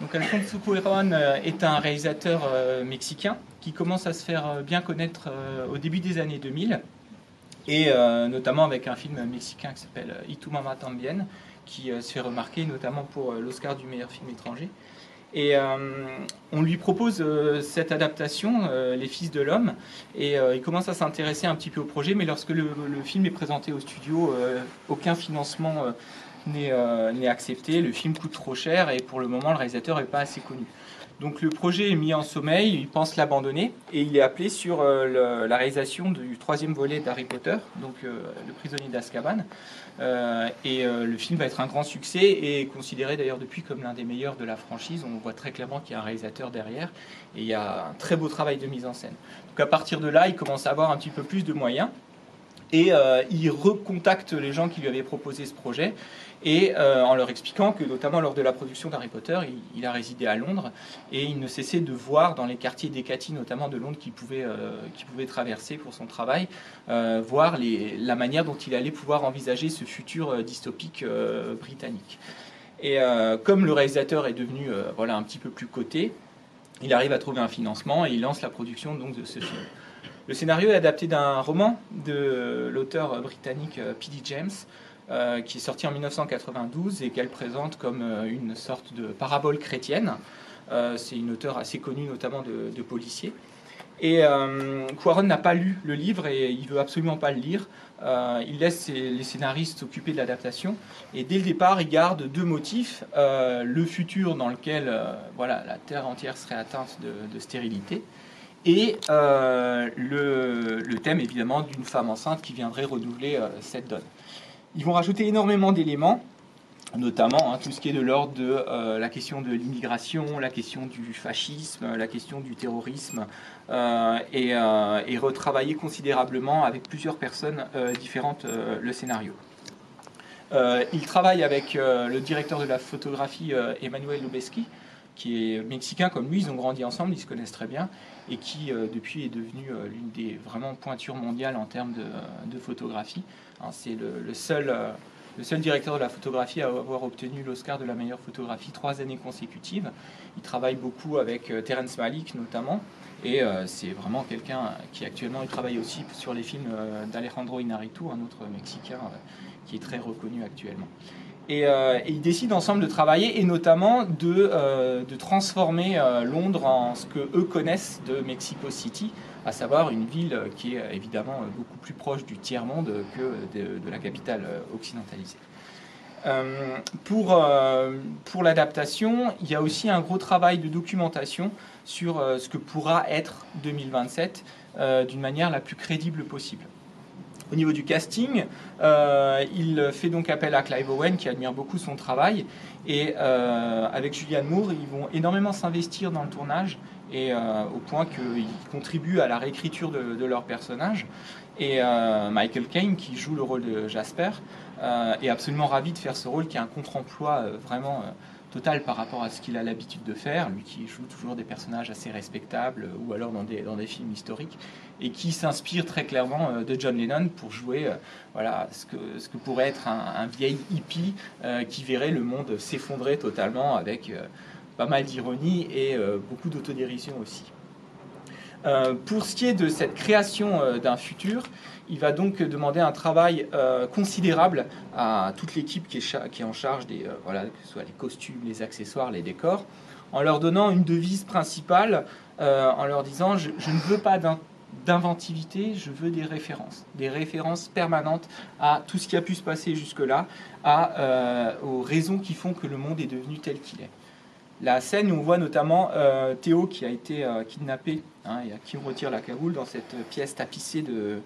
Donc Alfonso Cuarón est un réalisateur mexicain qui commence à se faire bien connaître au début des années 2000 et notamment avec un film mexicain qui s'appelle Itu Mama Tambien qui se fait remarquer notamment pour l'Oscar du meilleur film étranger. Et euh, on lui propose euh, cette adaptation, euh, Les Fils de l'Homme, et il commence à s'intéresser un petit peu au projet, mais lorsque le, film est présenté au studio, aucun financement n'est accepté, le film coûte trop cher, et pour le moment, le réalisateur n'est pas assez connu. Donc le projet est mis en sommeil, il pense l'abandonner et il est appelé sur la réalisation du troisième volet d'Harry Potter, donc Le prisonnier d'Azkaban. Euh, et euh, le film va être un grand succès et est considéré d'ailleurs depuis comme l'un des meilleurs de la franchise. On voit très clairement qu'il y a un réalisateur derrière et il y a un très beau travail de mise en scène. Donc à partir de là, il commence à avoir un petit peu plus de moyens et euh, il recontacte les gens qui lui avaient proposé ce projet et euh, en leur expliquant que notamment lors de la production d'Harry Potter, il, a résidé à Londres et il ne cessait de voir dans les quartiers d'Ekati, notamment de Londres, qu'il pouvait, euh, pouvait traverser pour son travail, voir la manière dont il allait pouvoir envisager ce futur dystopique britannique. Et comme le réalisateur est devenu voilà, un petit peu plus coté, il arrive à trouver un financement et il lance la production donc, de ce film. Le scénario est adapté d'un roman de l'auteur britannique P.D. James, euh, qui est sortie en 1992 et qu'elle présente comme euh, une sorte de parabole chrétienne. Euh, c'est une auteure assez connue, notamment de, policiers. Et Quaron n'a pas lu le livre et il veut absolument pas le lire. il laisse les scénaristes s'occuper de l'adaptation. Et dès le départ, il garde deux motifs le futur dans lequel voilà, la Terre entière serait atteinte de, stérilité, et le, le, thème évidemment d'une femme enceinte qui viendrait renouveler cette donne. Ils vont rajouter énormément d'éléments, notamment hein, tout ce qui est de l'ordre de euh, la question de l'immigration, la question du fascisme, la question du terrorisme, euh, et, euh, et, retravailler considérablement avec plusieurs personnes différentes le scénario. il travaille avec le directeur de la photographie, Emmanuel Lubeski, qui est mexicain comme lui, ils ont grandi ensemble, ils se connaissent très bien, et qui depuis est devenu l'une des vraiment pointures mondiales en termes de photographie. Hein, c'est le, seul, euh, le seul directeur de la photographie à avoir obtenu l'Oscar de la meilleure photographie trois années consécutives. Il travaille beaucoup avec euh, Terence Malick notamment. Et euh, c'est vraiment quelqu'un qui actuellement il travaille aussi sur les films d'Alejandro Inarritu, un autre Mexicain qui est très reconnu actuellement. Et, ils décident ensemble de travailler et notamment de, de transformer Londres en ce que eux connaissent de Mexico City, à savoir une ville qui est évidemment beaucoup plus proche du tiers-monde que de, la capitale occidentalisée. Euh, pour euh, l'adaptation, il y a aussi un gros travail de documentation sur euh, ce que pourra être 2027 d'une manière la plus crédible possible. Au niveau du casting, il fait donc appel à Clive Owen qui admire beaucoup son travail et avec Julianne Moore, ils vont énormément s'investir dans le tournage et euh, au point qu'ils contribuent à la réécriture de, leur personnage. Et euh, Michael Caine, qui joue le rôle de Jasper, euh, est absolument ravi de faire ce rôle qui est un contre-emploi vraiment total par rapport à ce qu'il a l'habitude de faire, lui qui joue toujours des personnages assez respectables ou alors dans des, films historiques, et qui s'inspire très clairement de John Lennon pour jouer voilà, ce, que, pourrait être un, vieil hippie qui verrait le monde s'effondrer totalement avec pas mal d'ironie et euh, beaucoup d'autodérision aussi. Euh, pour ce qui est de cette création euh, d'un futur, il va donc demander un travail considérable à toute l'équipe qui, est en charge des, costumes, les accessoires, les décors, en leur donnant une devise principale, en leur disant je, je ne veux pas d'inventivité, je veux des références, des références permanentes à tout ce qui a pu se passer jusque-là, aux raisons qui font que le monde est devenu tel qu'il est la scène où on voit notamment euh, Théo qui a été euh, kidnappé hein, et à qui on retire la cagoule dans cette pièce tapissée de,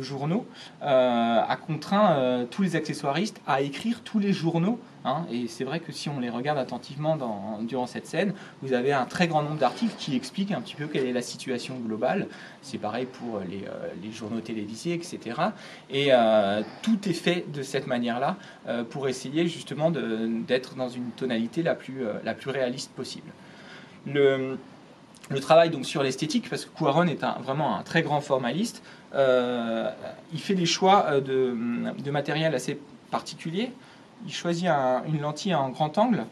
journaux, euh, a contraint tous les accessoiristes à écrire tous les journaux. Hein. et c'est vrai que si on les regarde attentivement durant cette scène, vous avez un très grand nombre d'articles qui expliquent un petit peu quelle est la situation globale. C'est pareil pour les, journaux télévisés, etc. Et tout est fait de cette manière-là pour essayer justement d'être dans une tonalité la plus, la plus réaliste possible. Le, travail donc sur l'esthétique, parce que Cuaron est vraiment un très grand formaliste, euh, il fait des choix euh, de, de, matériel assez particuliers. Il choisit une lentille en grand angle,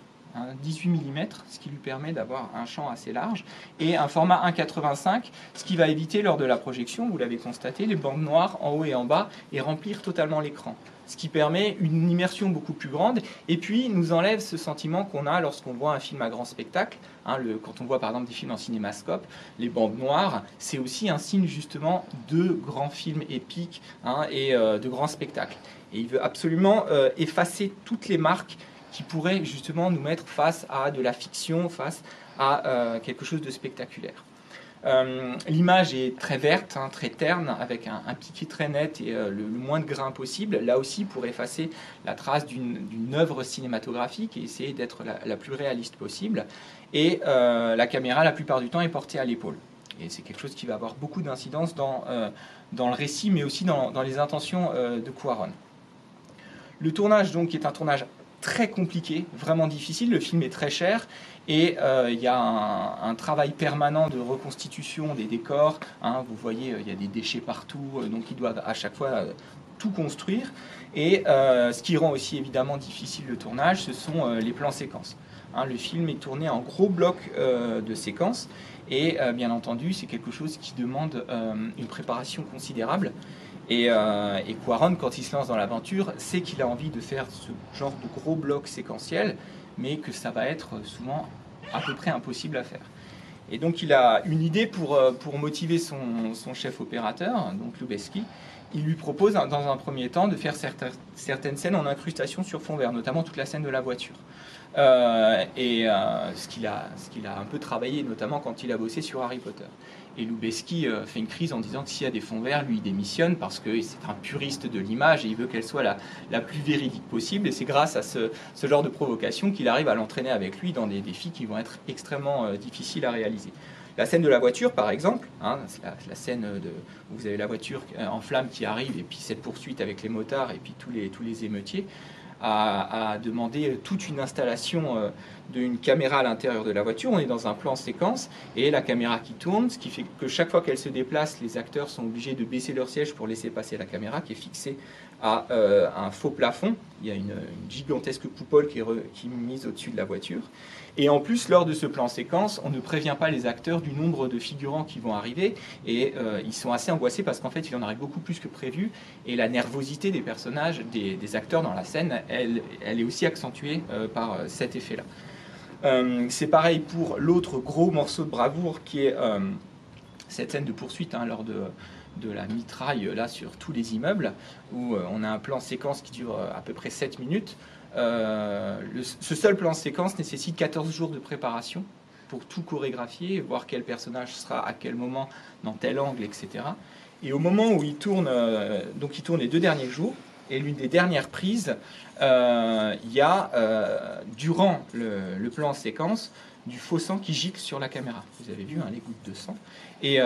18 mm, ce qui lui permet d'avoir un champ assez large, et un format 1,85, ce qui va éviter lors de la projection, vous l'avez constaté, les bandes noires en haut et en bas, et remplir totalement l'écran. Ce qui permet une immersion beaucoup plus grande, et puis nous enlève ce sentiment qu'on a lorsqu'on voit un film à grand spectacle. Hein, quand on voit par exemple des films en cinémascope, les bandes noires, c'est aussi un signe justement de grands films épiques hein, et euh, de grands spectacles. Et il veut absolument euh, effacer toutes les marques qui pourraient justement nous mettre face à de la fiction, face à euh, quelque chose de spectaculaire. Euh, l'image est très verte, hein, très terne, avec un, piqué très net et le, moins de grains possible. Là aussi, pour effacer la trace d'une œuvre cinématographique et essayer d'être la, plus réaliste possible. Et la caméra, la plupart du temps, est portée à l'épaule. Et c'est quelque chose qui va avoir beaucoup d'incidence dans, le récit, mais aussi dans, dans les intentions de Cuaron. Le tournage, donc, est un tournage très compliqué, vraiment difficile. Le film est très cher et euh, il y a un, travail permanent de reconstitution des décors. Hein. vous voyez, euh, il y a des déchets partout, euh, donc ils doivent à chaque fois tout construire. Et ce qui rend aussi évidemment difficile le tournage, ce sont les plans séquences. Hein. le film est tourné en gros blocs de séquences et bien entendu, c'est quelque chose qui demande une préparation considérable. Et, Quaron, quand il se lance dans l'aventure, sait qu'il a envie de faire ce genre de gros bloc séquentiel, mais que ça va être souvent à peu près impossible à faire. Et donc il a une idée pour, euh, pour motiver son, son chef opérateur, donc Lubeski. Il lui propose dans un premier temps de faire certaines scènes en incrustation sur fond vert, notamment toute la scène de la voiture. Euh, et euh, ce qu'il a, ce qu'il a un peu travaillé, notamment quand il a bossé sur Harry Potter. Et Lubeski euh, fait une crise en disant que s'il y a des fonds verts, lui, il démissionne parce que c'est un puriste de l'image et il veut qu'elle soit la, la, plus véridique possible. Et c'est grâce à ce, ce, genre de provocation qu'il arrive à l'entraîner avec lui dans des défis qui vont être extrêmement difficiles à réaliser. La scène de la voiture, par exemple, hein, la, la, scène de, où vous avez la voiture en flammes qui arrive et puis cette poursuite avec les motards et puis tous les, tous les émeutiers, a, demandé toute une installation euh, d'une caméra à l'intérieur de la voiture. On est dans un plan séquence et la caméra qui tourne, ce qui fait que chaque fois qu'elle se déplace, les acteurs sont obligés de baisser leur siège pour laisser passer la caméra qui est fixée à euh, un faux plafond. Il y a une, gigantesque coupole qui est, mise au-dessus de la voiture. Et en plus, lors de ce plan séquence, on ne prévient pas les acteurs du nombre de figurants qui vont arriver. Et euh, ils sont assez angoissés parce qu'en fait, il y en aurait beaucoup plus que prévu. Et la nervosité des personnages, des, acteurs dans la scène, elle, elle est aussi accentuée euh, par cet effet-là. c'est pareil pour l'autre gros morceau de bravoure qui est cette scène de poursuite hein, lors de, de la mitraille là sur tous les immeubles, où on a un plan séquence qui dure à peu près 7 minutes. Euh, ce seul plan séquence nécessite 14 jours de préparation pour tout chorégraphier, voir quel personnage sera à quel moment, dans tel angle, etc. Et au moment où il tourne, euh, donc il tourne les deux derniers jours, et l'une des dernières prises, euh, il y a, durant le, plan séquence, du faux sang qui gicle sur la caméra. Vous avez vu hein, les gouttes de sang. Et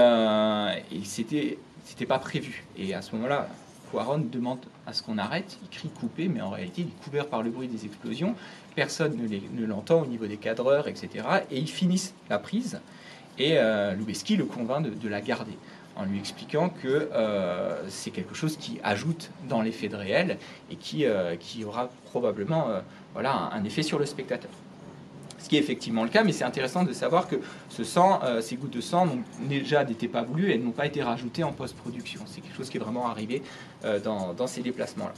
c'était, c'était pas prévu. Et à ce moment-là, Quaron demande à ce qu'on arrête, il crie couper, mais en réalité il est couvert par le bruit des explosions, personne ne l'entend au niveau des cadreurs, etc. Et ils finissent la prise, et euh, le convainc de, la garder, en lui expliquant que euh, c'est quelque chose qui ajoute dans l'effet de réel, et qui, euh, aura probablement euh, voilà, un effet sur le spectateur ce qui est effectivement le cas, mais c'est intéressant de savoir que ce sang, euh, ces gouttes de sang, déjà n'étaient pas voulues et n'ont pas été rajoutées en post-production. C'est quelque chose qui est vraiment arrivé euh, dans, ces déplacements-là.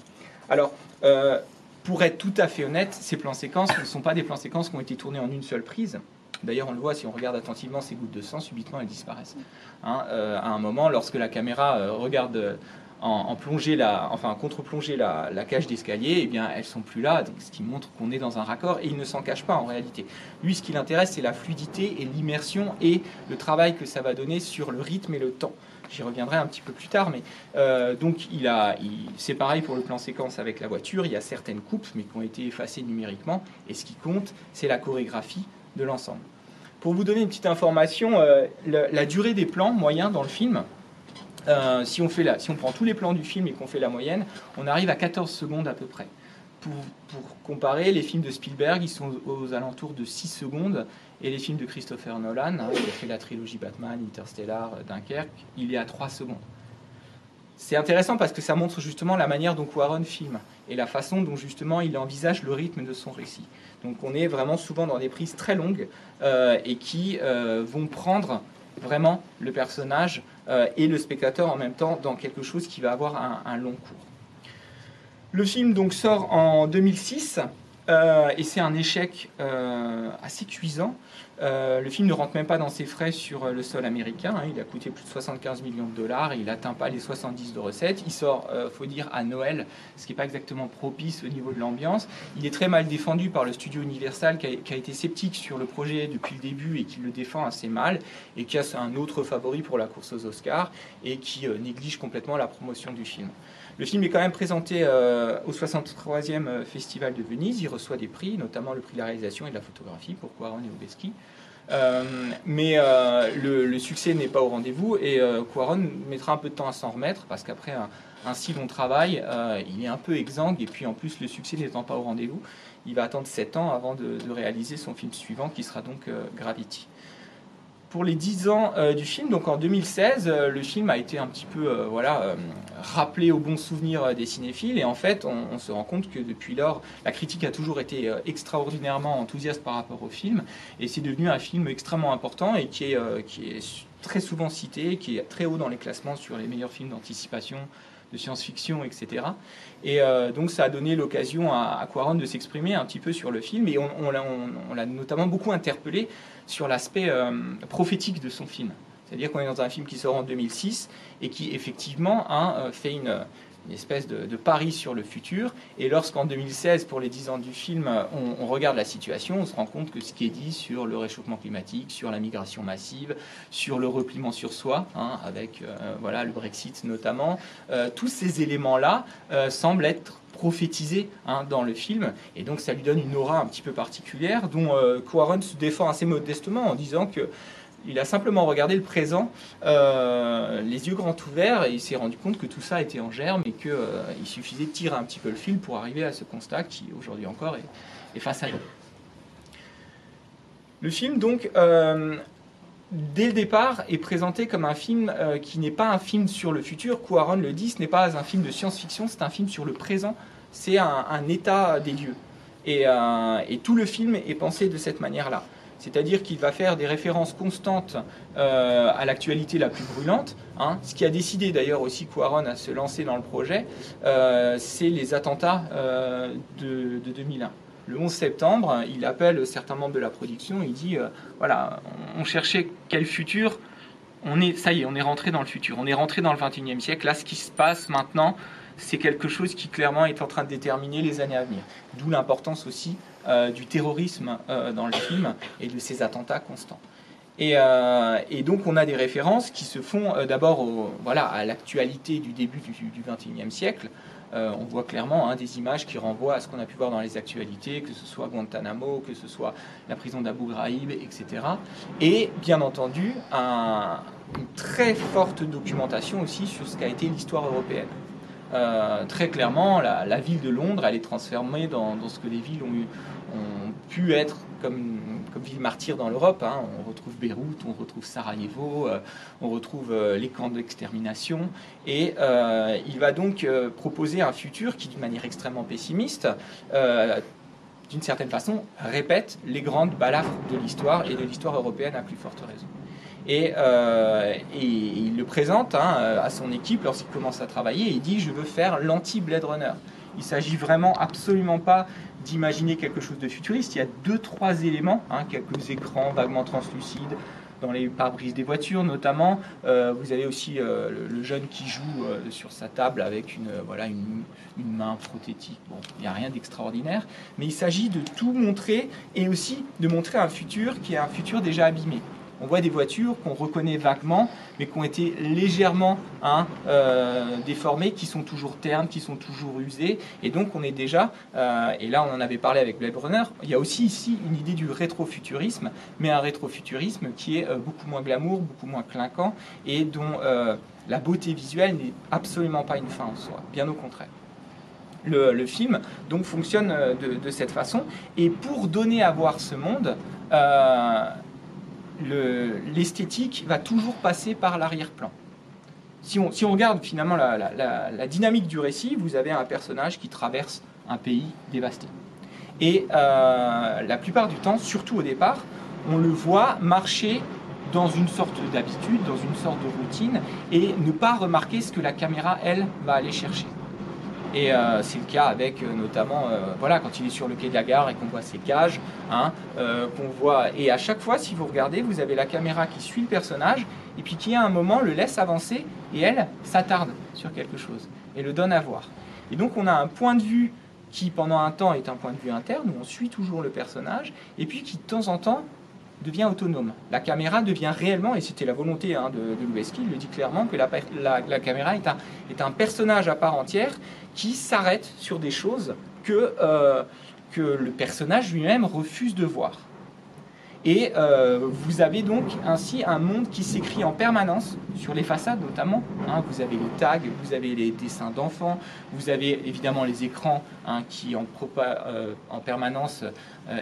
Alors, euh, pour être tout à fait honnête, ces plans séquences ne sont pas des plans séquences qui ont été tournés en une seule prise. D'ailleurs, on le voit si on regarde attentivement ces gouttes de sang, subitement elles disparaissent. Hein, à un moment, lorsque la caméra regarde en, plongée la, enfin contre-plonger la, cage d'escalier, eh bien elles sont plus là, donc ce qui montre qu'on est dans un raccord et il ne s'en cache pas en réalité. Lui, ce qui l'intéresse, c'est la fluidité et l'immersion et le travail que ça va donner sur le rythme et le temps. J'y reviendrai un petit peu plus tard, mais euh, donc il a, c'est pareil pour le plan séquence avec la voiture. Il y a certaines coupes, mais qui ont été effacées numériquement, et ce qui compte, c'est la chorégraphie de l'ensemble. Pour vous donner une petite information, euh, la durée des plans moyens dans le film, euh, si, on fait si on prend tous les plans du film et qu'on fait la moyenne, on arrive à 14 secondes à peu près. Pour, comparer, les films de Spielberg, ils sont aux, alentours de 6 secondes, et les films de Christopher Nolan, hein, a fait la trilogie Batman, Interstellar, Dunkerque, il est à 3 secondes. c'est intéressant parce que ça montre justement la manière dont Quaron filme et la façon dont justement il envisage le rythme de son récit. Donc on est vraiment souvent dans des prises très longues euh, et qui euh, vont prendre vraiment le personnage euh, et le spectateur en même temps dans quelque chose qui va avoir un, long cours. Le film donc sort en 2006 euh, et c'est un échec euh, assez cuisant. Euh, le film ne rentre même pas dans ses frais sur le sol américain. Hein. il a coûté plus de 75 millions de dollars. il n'atteint pas les 70 de recettes. Il sort, faut dire, à Noël, ce qui n'est pas exactement propice au niveau de l'ambiance. Il est très mal défendu par le studio Universal qui a, été sceptique sur le projet depuis le début et qui le défend assez mal et qui a un autre favori pour la course aux Oscars et qui néglige complètement la promotion du film. Le film est quand même présenté euh, au 63e euh, Festival de Venise. Il reçoit des prix, notamment le prix de la réalisation et de la photographie pour Quaron et Obeski. Euh, mais le, succès n'est pas au rendez-vous et Quaron mettra un peu de temps à s'en remettre parce qu'après un, si long travail, il est un peu exsangue et puis en plus le succès n'étant pas au rendez-vous, il va attendre 7 ans avant de, de, réaliser son film suivant qui sera donc Gravity pour les 10 ans euh, du film, donc en 2016, euh, le film a été un petit peu euh, voilà, rappelé au bon souvenir des cinéphiles. Et en fait, on, on, se rend compte que depuis lors, la critique a toujours été extraordinairement enthousiaste par rapport au film. Et c'est devenu un film extrêmement important et qui est, qui est très souvent cité, qui est très haut dans les classements sur les meilleurs films d'anticipation de science-fiction, etc. Et euh, donc ça a donné l'occasion à, à Quaron de s'exprimer un petit peu sur le film, et on, l'a notamment beaucoup interpellé sur l'aspect euh, prophétique de son film. C'est-à-dire qu'on est dans un film qui sort en 2006 et qui effectivement euh, fait une, une espèce de, pari sur le futur. Et lorsqu'en 2016, pour les 10 ans du film, on, regarde la situation, on se rend compte que ce qui est dit sur le réchauffement climatique, sur la migration massive, sur le repliement sur soi, hein, avec euh, voilà, le Brexit notamment, euh, tous ces éléments-là euh, semblent être prophétisé hein, dans le film et donc ça lui donne une aura un petit peu particulière dont euh, se défend assez modestement en disant que il a simplement regardé le présent, euh, les yeux grands ouverts, et il s'est rendu compte que tout ça était en germe et qu'il euh, suffisait de tirer un petit peu le fil pour arriver à ce constat qui, aujourd'hui encore, est, est, face à. Le film, donc, euh, dès le départ, est présenté comme un film qui n'est pas un film sur le futur. Quaron le dit, ce n'est pas un film de science-fiction, c'est un film sur le présent, c'est un, état des lieux. Et tout le film est pensé de cette manière-là c'est-à-dire qu'il va faire des références constantes euh, à l'actualité la plus brûlante. Hein. Ce qui a décidé d'ailleurs aussi Quaron à se lancer dans le projet, euh, c'est les attentats euh, de, de, 2001. Le 11 septembre, il appelle certains membres de la production, il dit voilà, on cherchait quel futur on est, ça y est, on est rentré dans le futur, on est rentré dans le 21e siècle. Là, ce qui se passe maintenant, c'est quelque chose qui clairement est en train de déterminer les années à venir. D'où l'importance aussi du terrorisme euh, dans le film et de ces attentats constants. Et, euh, donc on a des références qui se font euh, d'abord voilà, à l'actualité du début du, 21e siècle. Euh, on voit clairement hein, des images qui renvoient à ce qu'on a pu voir dans les actualités, que ce soit Guantanamo, que ce soit la prison d'Abu Ghraib, etc. Et bien entendu, un, une très forte documentation aussi sur ce qu'a été l'histoire européenne. Euh, très clairement, la, ville de Londres, elle est transformée dans ce que les villes ont, eu, ont pu être comme, comme ville martyre dans l'Europe. Hein. On retrouve Beyrouth, on retrouve Sarajevo, euh, on retrouve euh, les camps d'extermination. Et euh, il va donc proposer un futur qui, d'une manière extrêmement pessimiste, d'une certaine façon, répète les grandes balafres de l'histoire et de l'histoire européenne à plus forte raison. Et, il le présente hein, à son équipe lorsqu'il commence à travailler il dit je veux faire l'anti-Blade Runner. Il s'agit vraiment absolument pas d'imaginer quelque chose de futuriste. Il y a deux, trois éléments, hein, quelques écrans vaguement translucides dans les pare-brises des voitures notamment. Euh, vous avez aussi euh, le, jeune qui joue euh, sur sa table avec une, voilà, une, une main prothétique. Bon, il n'y a rien d'extraordinaire, mais il s'agit de tout montrer et aussi de montrer un futur qui est un futur déjà abîmé on voit des voitures qu'on reconnaît vaguement, mais qui ont été légèrement hein, euh, déformées, qui sont toujours ternes, qui sont toujours usées. Et donc on est déjà, euh, et là on en avait parlé avec Blade Runner, il y a aussi ici une idée du rétrofuturisme, mais un rétrofuturisme qui est euh, beaucoup moins glamour, beaucoup moins clinquant, et dont la beauté visuelle n'est absolument pas une fin en soi, bien au contraire. Le, film donc fonctionne de, cette façon. Et pour donner à voir ce monde, l'esthétique va toujours passer par l'arrière-plan. si on, si on regarde finalement la dynamique du récit, vous avez un personnage qui traverse un pays dévasté. Et euh, la plupart du temps, surtout au départ, on le voit marcher dans une sorte d'habitude, dans une sorte de routine, et ne pas remarquer ce que la caméra, elle, va aller chercher. Et euh, c'est le cas avec euh, notamment, euh, voilà, quand il est sur le quai de la gare et qu'on voit ses cages, hein, qu'on voit. Et à chaque fois, si vous regardez, vous avez la caméra qui suit le personnage et puis qui à un moment le laisse avancer et elle s'attarde sur quelque chose et le donne à voir. Et donc on a un point de vue qui pendant un temps est un point de vue interne où on suit toujours le personnage et puis qui de temps en temps devient autonome. La caméra devient réellement, et c'était la volonté hein, de, de il le dit clairement, que la, caméra est un personnage à part entière qui s'arrête sur des choses que, euh, que le personnage lui-même refuse de voir. Et euh, vous avez donc ainsi un monde qui s'écrit en permanence, sur les façades notamment. hein. vous avez les tags, vous avez les dessins d'enfants, vous avez évidemment les écrans hein, qui en, euh, en permanence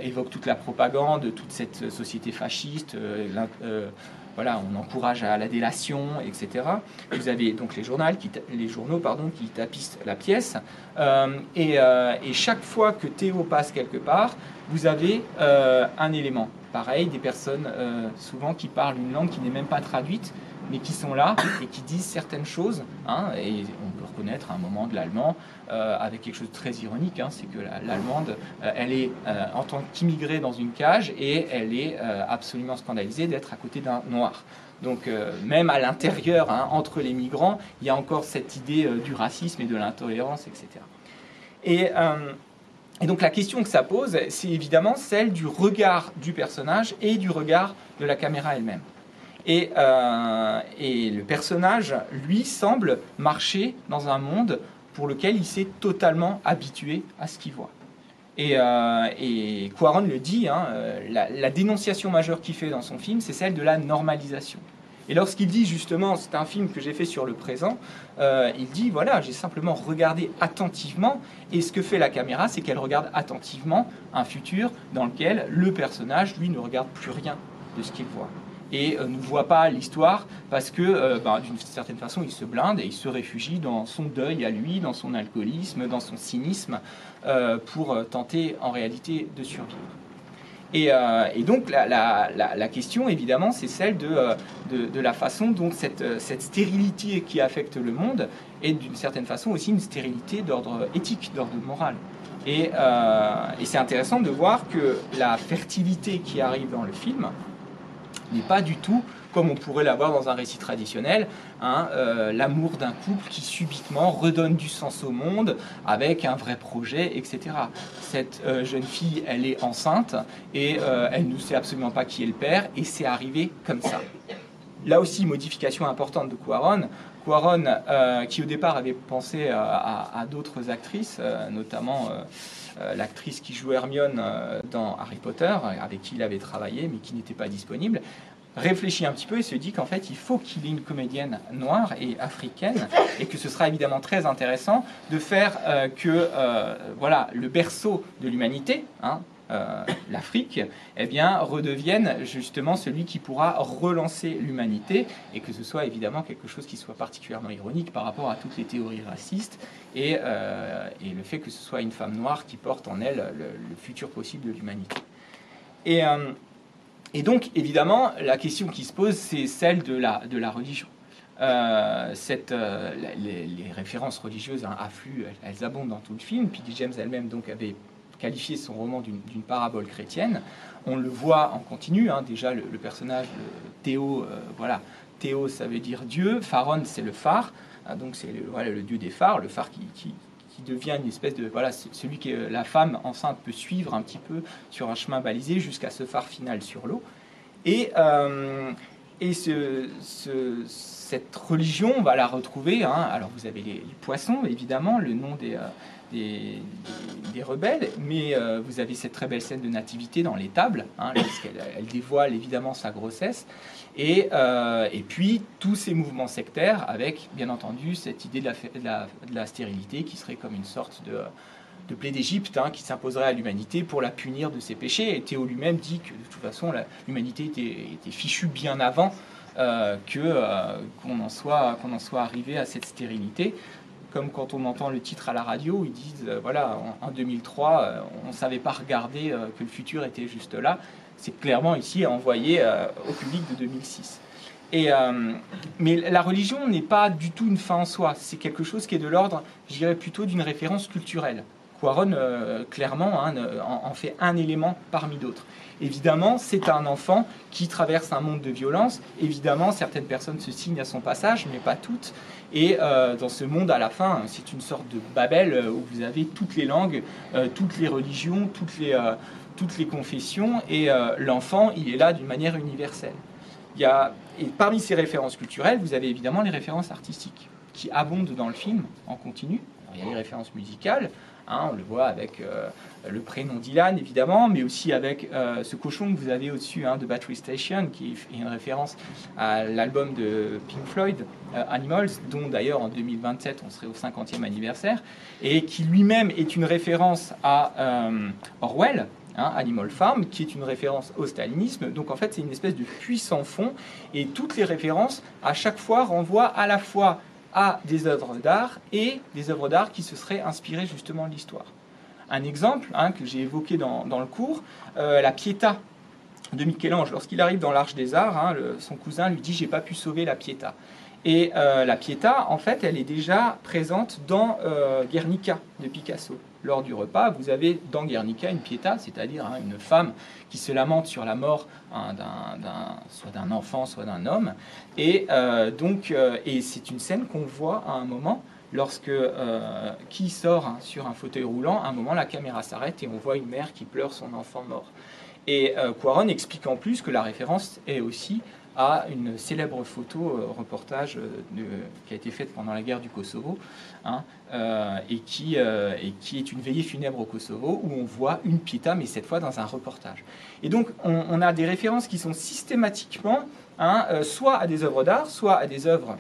évoquent toute la propagande, toute cette société fasciste. Voilà, on encourage à la délation, etc. Vous avez donc les, journaux qui, tapissent la pièce. Euh, et, euh, et chaque fois que Théo passe quelque part, vous avez euh, un élément. Pareil, des personnes souvent qui parlent une langue qui n'est même pas traduite, mais qui sont là et qui disent certaines choses. hein, peut reconnaître à un moment de l'allemand euh, avec quelque chose de très ironique, hein, c'est que la- l'allemande, euh, elle est euh, en tant qu'immigrée dans une cage et elle est absolument scandalisée d'être à côté d'un noir. Donc même à l'intérieur, hein, entre les migrants, il y a encore cette idée du racisme et de l'intolérance, etc. Et, et donc la question que ça pose, c'est évidemment celle du regard du personnage et du regard de la caméra elle-même. Et, euh, et le personnage, lui, semble marcher dans un monde pour lequel il s'est totalement habitué à ce qu'il voit. Et, euh, et Quaron le dit, hein, euh, la, dénonciation majeure qu'il fait dans son film, c'est celle de la normalisation. Et lorsqu'il dit justement, c'est un film que j'ai fait sur le présent, il dit, voilà, j'ai simplement regardé attentivement, et ce que fait la caméra, c'est qu'elle regarde attentivement un futur dans lequel le personnage, lui, ne regarde plus rien de ce qu'il voit et euh, ne voit pas l'histoire parce que euh, ben, d'une certaine façon il se blinde et il se réfugie dans son deuil à lui, dans son alcoolisme, dans son cynisme euh, pour tenter en réalité de survivre. Et, donc la, question évidemment c'est celle de, la façon dont cette, stérilité qui affecte le monde est d'une certaine façon aussi une stérilité d'ordre éthique, d'ordre moral. Et c'est intéressant de voir que la fertilité qui arrive dans le film, n'est pas du tout comme on pourrait l'avoir dans un récit traditionnel, hein, euh, l'amour d'un couple qui subitement redonne du sens au monde avec un vrai projet, etc. Cette euh, jeune fille, elle est enceinte et euh, elle ne sait absolument pas qui est le père et c'est arrivé comme ça. Là aussi, modification importante de Quaron. Quaron, euh, qui au départ avait pensé à, d'autres actrices, notamment l'actrice qui joue Hermione euh, dans Harry Potter, avec qui il avait travaillé, mais qui n'était pas disponible, réfléchit un petit peu et se dit qu'en fait, il faut qu'il ait une comédienne noire et africaine, et que ce sera évidemment très intéressant de faire euh, que euh, voilà, le berceau de l'humanité, hein, euh, l'Afrique, eh bien, redevienne justement celui qui pourra relancer l'humanité et que ce soit évidemment quelque chose qui soit particulièrement ironique par rapport à toutes les théories racistes et, euh, le fait que ce soit une femme noire qui porte en elle le, futur possible de l'humanité. Et, euh, et donc, évidemment, la question qui se pose, c'est celle de la, de la religion. Les références religieuses hein, affluent, elles, elles abondent dans tout le film. P.D. James elle-même donc avait qualifié son roman d'une parabole chrétienne. On le voit en continu. hein, déjà, le, personnage Théo, euh, voilà, Théo, ça veut dire Dieu. Pharon, c'est le phare. Ah, donc c'est le, dieu des phares, le phare qui, devient une espèce de voilà, celui que la femme enceinte peut suivre un petit peu sur un chemin balisé jusqu'à ce phare final sur l'eau. Et, euh, et ce, ce- cette religion, on va la retrouver. hein. Alors vous avez les, les poissons, évidemment, le nom des, euh, des, rebelles, mais euh, vous avez cette très belle scène de nativité dans l'étable, hein, lorsqu'elle elle dévoile évidemment sa grossesse. Et, euh, et puis tous ces mouvements sectaires avec, bien entendu, cette idée de la, de la- stérilité qui serait comme une sorte de, de plaie d'Égypte hein, qui s'imposerait à l'humanité pour la punir de ses péchés. Et Théo lui-même dit que de toute façon l'humanité était, fichue bien avant que qu'on en soit qu'on en soit arrivé à cette stérilité comme quand on entend le titre à la radio, ils disent, voilà, en, 2003, on ne savait pas regarder que le futur était juste là. C'est clairement ici envoyé au public de 2006. Et, mais la religion n'est pas du tout une fin en soi, c'est quelque chose qui est de l'ordre, je dirais plutôt d'une référence culturelle. Quaron, euh, clairement, hein, en, fait un élément parmi d'autres. Évidemment, c'est un enfant qui traverse un monde de violence. Évidemment, certaines personnes se signent à son passage, mais pas toutes. Et euh, dans ce monde, à la fin, c'est une sorte de Babel euh, où vous avez toutes les langues, toutes les religions, toutes les, toutes les confessions. Et l'enfant, il est là d'une manière universelle. Il y a, et parmi ces références culturelles, vous avez évidemment les références artistiques qui abondent dans le film en continu. il y a les références musicales, Hein, on le voit avec euh, le prénom Dylan, évidemment, mais aussi avec euh, ce cochon que vous avez au-dessus hein, de Battery Station, qui est une référence à l'album de Pink Floyd, euh, Animals, dont d'ailleurs en 2027 on serait au 50e anniversaire, et qui lui-même est une référence à Orwell, hein, Animal Farm, qui est une référence au stalinisme. Donc en fait, c'est une espèce de puissant fond, et toutes les références, à chaque fois, renvoient à la fois à des œuvres d'art et des œuvres d'art qui se seraient inspirées justement de l'histoire. Un exemple hein, que j'ai évoqué dans, le cours, euh, la Pietà de Michel-Ange. Lorsqu'il arrive dans l'Arche des Arts, hein, son cousin lui dit J'ai pas pu sauver la Pietà. Et euh, la Pietà, en fait, elle est déjà présente dans euh, Guernica de Picasso lors du repas, vous avez dans Guernica une piéta, c'est-à-dire hein, une femme qui se lamente sur la mort hein, soit d'un enfant, soit d'un homme. Et euh, donc, et c'est une scène qu'on voit à un moment lorsque qui sort hein, sur un fauteuil roulant. À un moment, la caméra s'arrête et on voit une mère qui pleure son enfant mort. Et Quaron explique en plus que la référence est aussi à une célèbre photo euh, reportage euh, qui a été faite pendant la guerre du Kosovo hein, euh, et, qui, est une veillée funèbre au Kosovo où on voit une piéta, mais cette fois dans un reportage. Et donc on, a des références qui sont systématiquement hein, soit à des œuvres d'art, soit à des œuvres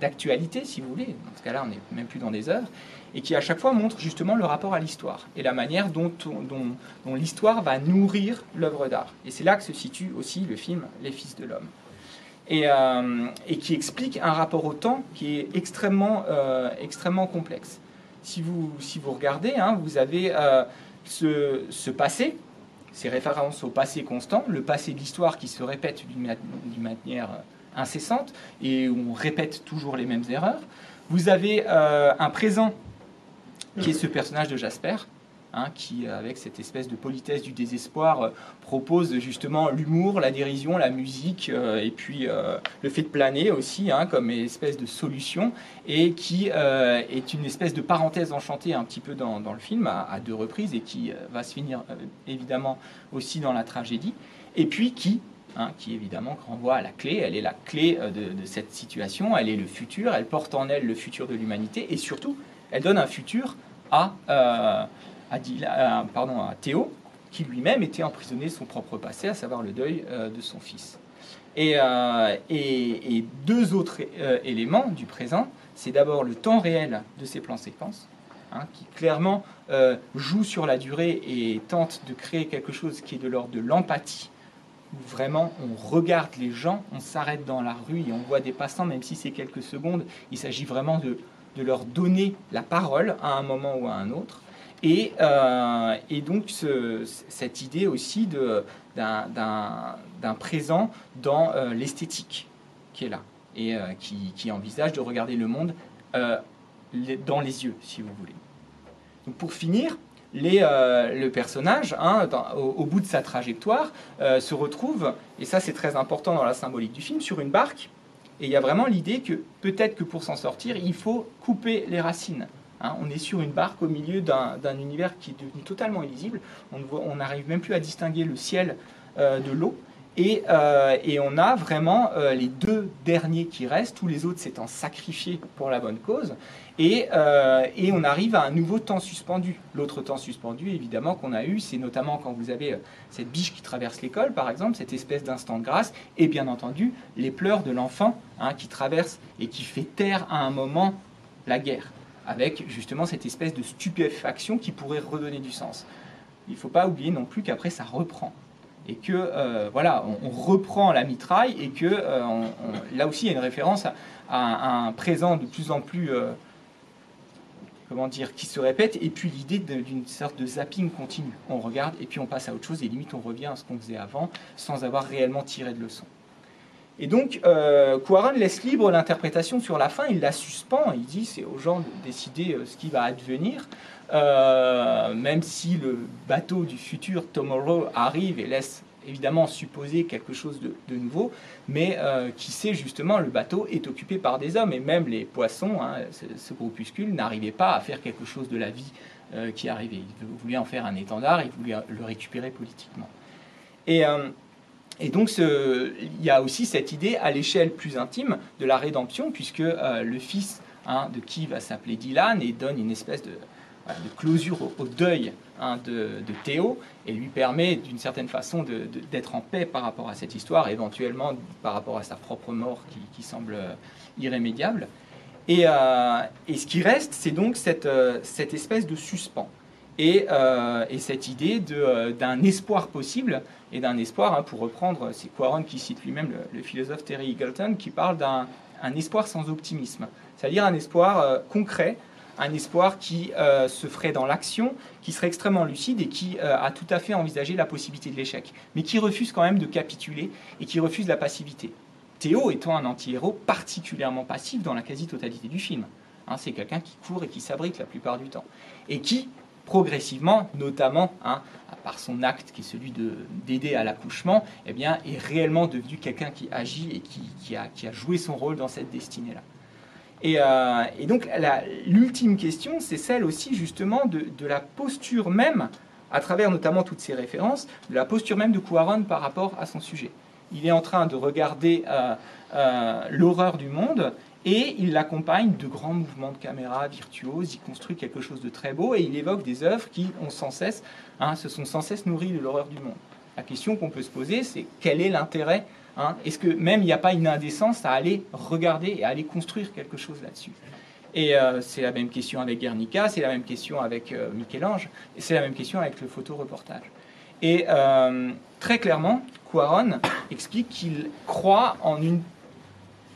d'actualité, si vous voulez. Dans ce cas-là, on n'est même plus dans des œuvres et qui à chaque fois montrent justement le rapport à l'histoire et la manière dont l'histoire va nourrir l'œuvre d'art. Et c'est là que se situe aussi le film Les Fils de l'homme. Euh, et, qui explique un rapport au temps qui est extrêmement, euh, extrêmement complexe. Si vous, si vous regardez, hein, vous avez euh, ce, ce, passé, ces références au passé constant, le passé de l'histoire qui se répète d'une manière incessante et où on répète toujours les mêmes erreurs. Vous avez un présent qui est ce personnage de Jasper, Hein, qui, avec cette espèce de politesse du désespoir, euh, propose justement l'humour, la dérision, la musique, euh, et puis euh, le fait de planer aussi, hein, comme espèce de solution, et qui est une espèce de parenthèse enchantée un petit peu dans, le film, à, deux reprises, et qui va se finir évidemment aussi dans la tragédie, et puis qui, Hein, qui évidemment renvoie à la clé. Elle est la clé de, cette situation, elle est le futur, elle porte en elle le futur de l'humanité. Et surtout, elle donne un futur à, à, pardon, à Théo, qui lui-même était emprisonné de son propre passé, à savoir le deuil euh, de son fils. Et, euh, deux autres euh, éléments du présent, c'est d'abord le temps réel de ces plans séquences, hein, qui clairement joue sur la durée et tente de créer quelque chose qui est de l'ordre de l'empathie, où vraiment on regarde les gens, on s'arrête dans la rue et on voit des passants, même si c'est quelques secondes, il s'agit vraiment de leur donner la parole à un moment ou à un autre. Et, euh, et donc cette idée aussi d'un présent dans euh, l'esthétique qui est là et euh, qui, envisage de regarder le monde dans les yeux, si vous voulez. Donc pour finir, le personnage, hein, au, bout de sa trajectoire, se retrouve, et ça c'est très important dans la symbolique du film, sur une barque. Et il y a vraiment l'idée que peut-être que pour s'en sortir, il faut couper les racines. Hein, on est sur une barque au milieu d'un univers qui est devenu totalement illisible. On n'arrive même plus à distinguer le ciel euh, de l'eau. Et, euh, on a vraiment euh, les deux derniers qui restent, tous les autres s'étant sacrifiés pour la bonne cause. Et, et, on arrive à un nouveau temps suspendu. L'autre temps suspendu, évidemment, qu'on a eu, c'est notamment quand vous avez cette biche qui traverse l'école, par exemple, cette espèce d'instant de grâce, et bien entendu, les pleurs de l'enfant hein, qui traverse et qui fait taire à un moment la guerre avec justement cette espèce de stupéfaction qui pourrait redonner du sens. Il ne faut pas oublier non plus qu'après ça reprend. et que voilà, on, reprend la mitraille et que là aussi il y a une référence à, un présent de plus en plus comment dire, qui se répète, et puis l'idée d'une sorte de zapping continu. On regarde et puis on passe à autre chose, et limite on revient à ce qu'on faisait avant, sans avoir réellement tiré de leçon. Et donc, euh, laisse libre l'interprétation sur la fin, il la suspend, il dit c'est aux gens de décider euh, ce qui va advenir, euh, même si le bateau du futur Tomorrow arrive et laisse évidemment supposer quelque chose de, nouveau, mais euh, qui sait justement le bateau est occupé par des hommes et même les poissons, hein, ce, groupuscule, n'arrivait pas à faire quelque chose de la vie qui arrivait. Il voulait en faire un étendard, il voulait le récupérer politiquement. Et, et donc il y a aussi cette idée à l'échelle plus intime de la rédemption, puisque le fils hein, de qui va s'appeler Dylan et donne une espèce de de closure au, deuil hein, de, Théo et lui permet d'une certaine façon d'être en paix par rapport à cette histoire, éventuellement par rapport à sa propre mort qui, semble euh, irrémédiable. Euh, et, ce qui reste, c'est donc cette, euh, cette, espèce de suspens et, cette idée d'un espoir possible et d'un espoir, hein, pour reprendre, c'est Quaron qui cite lui-même le, philosophe Terry Eagleton, qui parle d'un espoir sans optimisme, c'est-à-dire un espoir concret un espoir qui euh, se ferait dans l'action, qui serait extrêmement lucide et qui euh, a tout à fait envisagé la possibilité de l'échec, mais qui refuse quand même de capituler et qui refuse la passivité. Théo étant un anti-héros particulièrement passif dans la quasi-totalité du film. Hein, c'est quelqu'un qui court et qui s'abrite la plupart du temps. Et qui, progressivement, notamment hein, par son acte qui est celui d'aider à l'accouchement, eh bien, est réellement devenu quelqu'un qui agit et qui, a, joué son rôle dans cette destinée-là. Euh, et, donc l'ultime question, c'est celle aussi justement de, la posture même, à travers notamment toutes ces références, de la posture même de Cuaron par rapport à son sujet. Il est en train de regarder euh, euh, l'horreur du monde et il l'accompagne de grands mouvements de caméra virtuoses, il construit quelque chose de très beau et il évoque des œuvres qui ont sans cesse, hein, se sont sans cesse nourries de l'horreur du monde. La question qu'on peut se poser, c'est quel est l'intérêt Hein, est-ce que même il n'y a pas une indécence à aller regarder et à aller construire quelque chose là-dessus? Et euh, c'est la même question avec Guernica, c'est la même question avec euh, Michel-Ange, c'est la même question avec le photoreportage. Et euh, très clairement, Quaron explique qu'il croit en une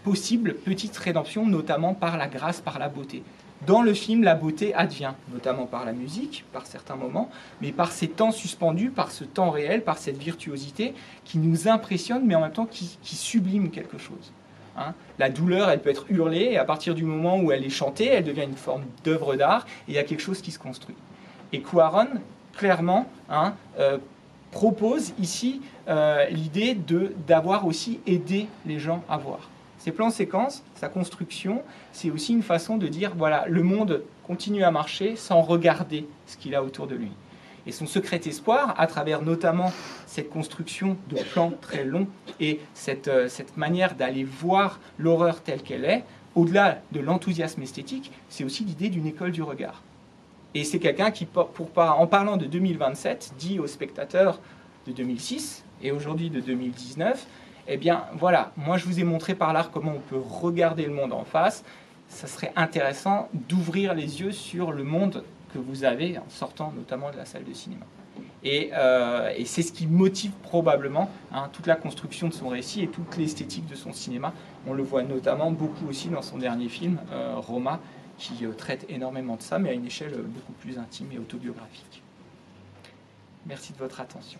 possible petite rédemption, notamment par la grâce, par la beauté. Dans le film, la beauté advient, notamment par la musique, par certains moments, mais par ces temps suspendus, par ce temps réel, par cette virtuosité qui nous impressionne, mais en même temps qui, sublime quelque chose. Hein. la douleur, elle peut être hurlée, et à partir du moment où elle est chantée, elle devient une forme d'œuvre d'art, et il y a quelque chose qui se construit. Et Quaron, clairement, hein, euh, propose ici euh, l'idée d'avoir aussi aidé les gens à voir. Ces plans séquences, sa construction, c'est aussi une façon de dire voilà, le monde continue à marcher sans regarder ce qu'il a autour de lui. Et son secret espoir, à travers notamment cette construction de plans très longs et cette, euh, cette manière d'aller voir l'horreur telle qu'elle est, au-delà de l'enthousiasme esthétique, c'est aussi l'idée d'une école du regard. Et c'est quelqu'un qui, pour, en parlant de 2027, dit aux spectateurs de 2006 et aujourd'hui de 2019, eh bien voilà, moi je vous ai montré par là comment on peut regarder le monde en face. Ça serait intéressant d'ouvrir les yeux sur le monde que vous avez en sortant notamment de la salle de cinéma. Et, euh, c'est ce qui motive probablement hein, toute la construction de son récit et toute l'esthétique de son cinéma. On le voit notamment beaucoup aussi dans son dernier film, euh, Roma, qui euh, traite énormément de ça, mais à une échelle beaucoup plus intime et autobiographique. Merci de votre attention.